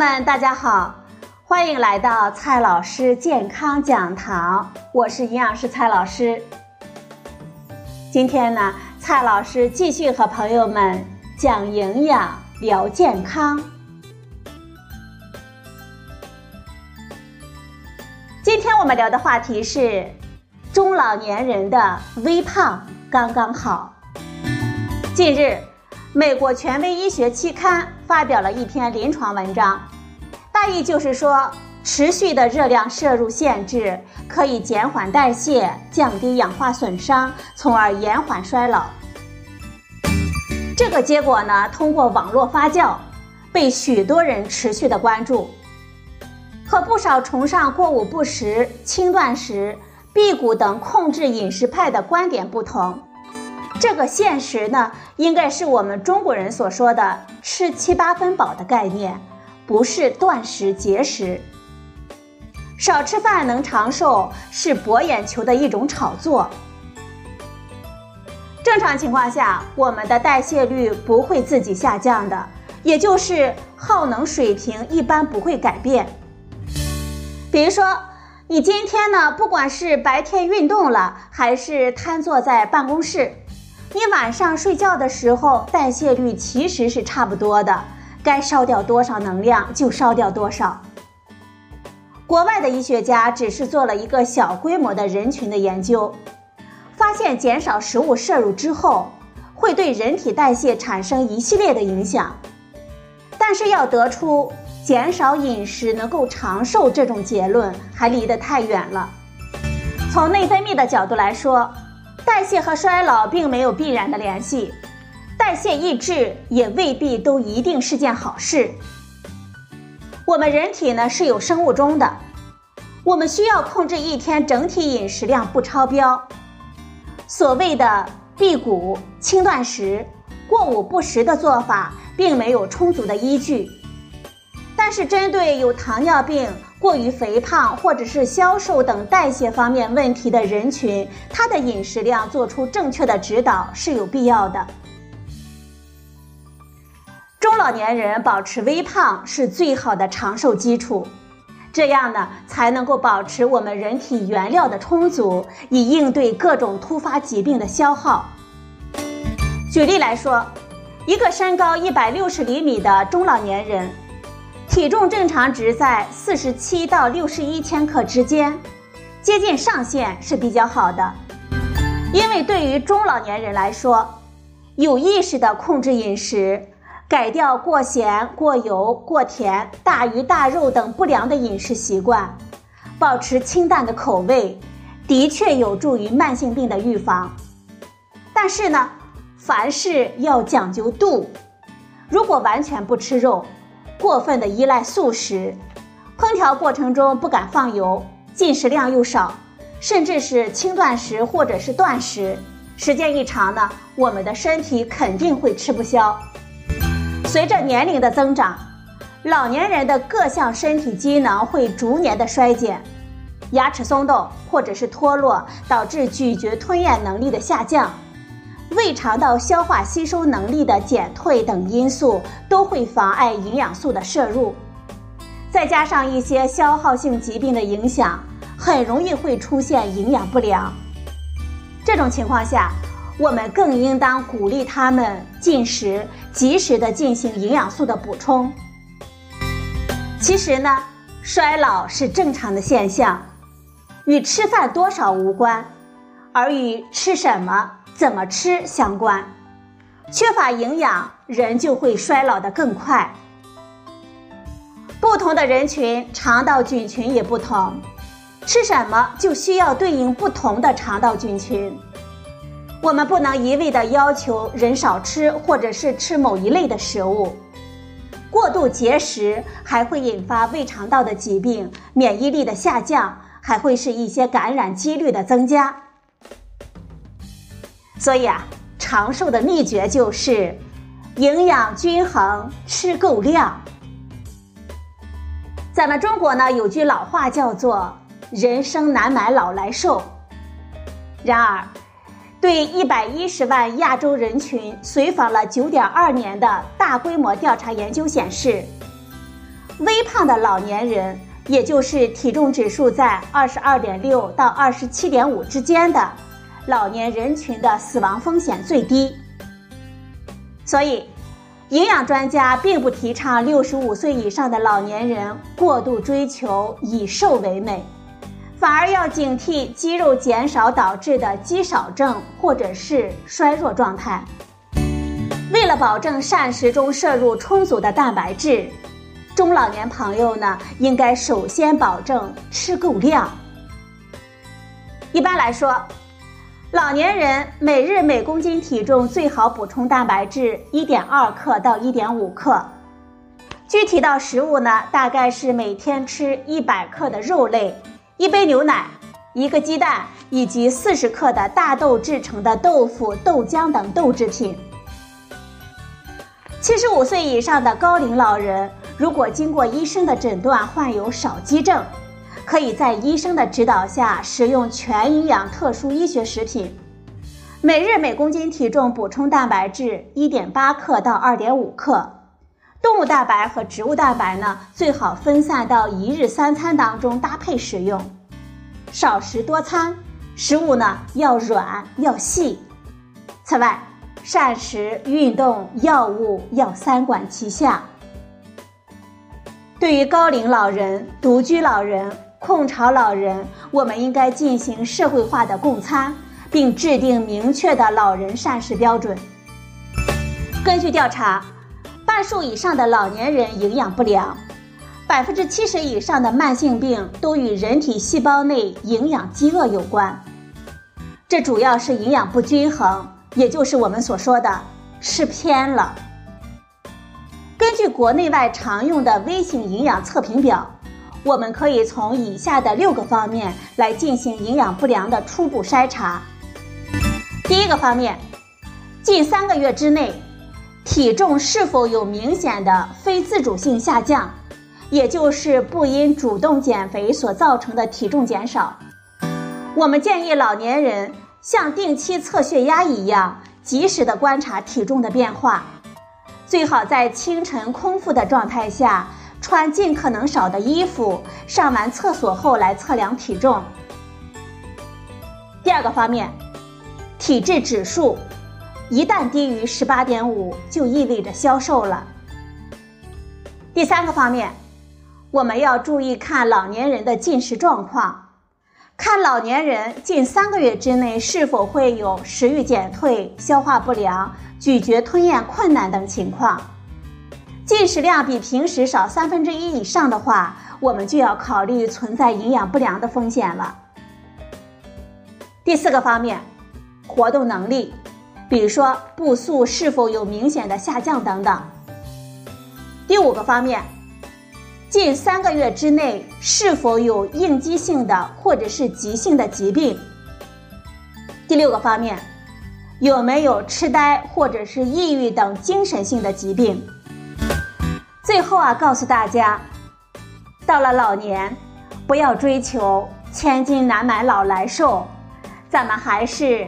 们，大家好，欢迎来到蔡老师健康讲堂，我是营养师蔡老师。今天呢，蔡老师继续和朋友们讲营养、聊健康。今天我们聊的话题是中老年人的微胖刚刚好。近日，美国权威医学期刊发表了一篇临床文章，大意就是说，持续的热量摄入限制可以减缓代谢，降低氧化损伤，从而延缓衰老。这个结果呢，通过网络发酵，被许多人持续的关注。和不少崇尚过午不食、轻断食、辟谷等控制饮食派的观点不同，这个现实呢，应该是我们中国人所说的“吃七八分饱”的概念，不是断食节食。少吃饭能长寿是博眼球的一种炒作。正常情况下，我们的代谢率不会自己下降的，也就是耗能水平一般不会改变。比如说，你今天呢，不管是白天运动了，还是瘫坐在办公室，你晚上睡觉的时候代谢率其实是差不多的，该烧掉多少能量就烧掉多少。国外的医学家只是做了一个小规模的人群的研究，发现减少食物摄入之后，会对人体代谢产生一系列的影响，但是要得出。减少饮食能够长寿这种结论还离得太远了。从内分泌的角度来说，代谢和衰老并没有必然的联系，代谢抑制也未必都一定是件好事。我们人体呢是有生物钟的，我们需要控制一天整体饮食量不超标。所谓的辟谷、轻断食、过午不食的做法，并没有充足的依据。但是，针对有糖尿病、过于肥胖或者是消瘦等代谢方面问题的人群，他的饮食量做出正确的指导是有必要的。中老年人保持微胖是最好的长寿基础，这样呢才能够保持我们人体原料的充足，以应对各种突发疾病的消耗。举例来说，一个身高一百六十厘米的中老年人。体重正常值在四十七到六十一千克之间，接近上限是比较好的。因为对于中老年人来说，有意识的控制饮食，改掉过咸、过油、过甜、大鱼大肉等不良的饮食习惯，保持清淡的口味，的确有助于慢性病的预防。但是呢，凡事要讲究度，如果完全不吃肉。过分的依赖素食，烹调过程中不敢放油，进食量又少，甚至是轻断食或者是断食，时间一长呢，我们的身体肯定会吃不消。随着年龄的增长，老年人的各项身体机能会逐年的衰减，牙齿松动或者是脱落，导致咀嚼吞咽能力的下降。胃肠道消化吸收能力的减退等因素都会妨碍营养素的摄入，再加上一些消耗性疾病的影响，很容易会出现营养不良。这种情况下，我们更应当鼓励他们进食，及时的进行营养素的补充。其实呢，衰老是正常的现象，与吃饭多少无关，而与吃什么。怎么吃相关，缺乏营养，人就会衰老的更快。不同的人群肠道菌群也不同，吃什么就需要对应不同的肠道菌群。我们不能一味的要求人少吃，或者是吃某一类的食物。过度节食还会引发胃肠道的疾病，免疫力的下降，还会是一些感染几率的增加。所以啊，长寿的秘诀就是营养均衡，吃够量。咱们中国呢有句老话叫做“人生难买老来瘦”。然而，对一百一十万亚洲人群随访了九点二年的大规模调查研究显示，微胖的老年人，也就是体重指数在二十二点六到二十七点五之间的老年人群的死亡风险最低。所以，营养专家并不提倡六十五岁以上的老年人过度追求以瘦为美。反而要警惕肌肉减少导致的肌少症或者是衰弱状态。为了保证膳食中摄入充足的蛋白质，中老年朋友呢应该首先保证吃够量。一般来说，老年人每日每公斤体重最好补充蛋白质一点二克到一点五克。具体到食物呢，大概是每天吃一百克的肉类。一杯牛奶，一个鸡蛋，以及四十克的大豆制成的豆腐、豆浆等豆制品。七十五岁以上的高龄老人，如果经过医生的诊断患有少肌症，可以在医生的指导下食用全营养特殊医学食品，每日每公斤体重补充蛋白质一点八克到二点五克。动物蛋白和植物蛋白呢，最好分散到一日三餐当中搭配使用，少食多餐，食物呢要软要细。此外，膳食、运动、药物要三管齐下。对于高龄老人、独居老人、空巢老人，我们应该进行社会化的共餐，并制定明确的老人膳食标准。根据调查。半数以上的老年人营养不良，百分之七十以上的慢性病都与人体细胞内营养饥饿有关。这主要是营养不均衡，也就是我们所说的吃偏了。根据国内外常用的微型营养测评表，我们可以从以下的六个方面来进行营养不良的初步筛查。第一个方面，近三个月之内。体重是否有明显的非自主性下降，也就是不因主动减肥所造成的体重减少？我们建议老年人像定期测血压一样，及时的观察体重的变化，最好在清晨空腹的状态下，穿尽可能少的衣服，上完厕所后来测量体重。第二个方面，体质指数。一旦低于十八点五，就意味着消瘦了。第三个方面，我们要注意看老年人的进食状况，看老年人近三个月之内是否会有食欲减退、消化不良、咀嚼吞咽困难等情况。进食量比平时少三分之一以上的话，我们就要考虑存在营养不良的风险了。第四个方面，活动能力。比如说步速是否有明显的下降等等。第五个方面，近三个月之内是否有应激性的或者是急性的疾病。第六个方面，有没有痴呆或者是抑郁等精神性的疾病。最后啊，告诉大家，到了老年，不要追求千金难买老来瘦，咱们还是。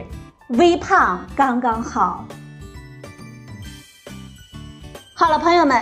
微胖刚刚好。好了，朋友们，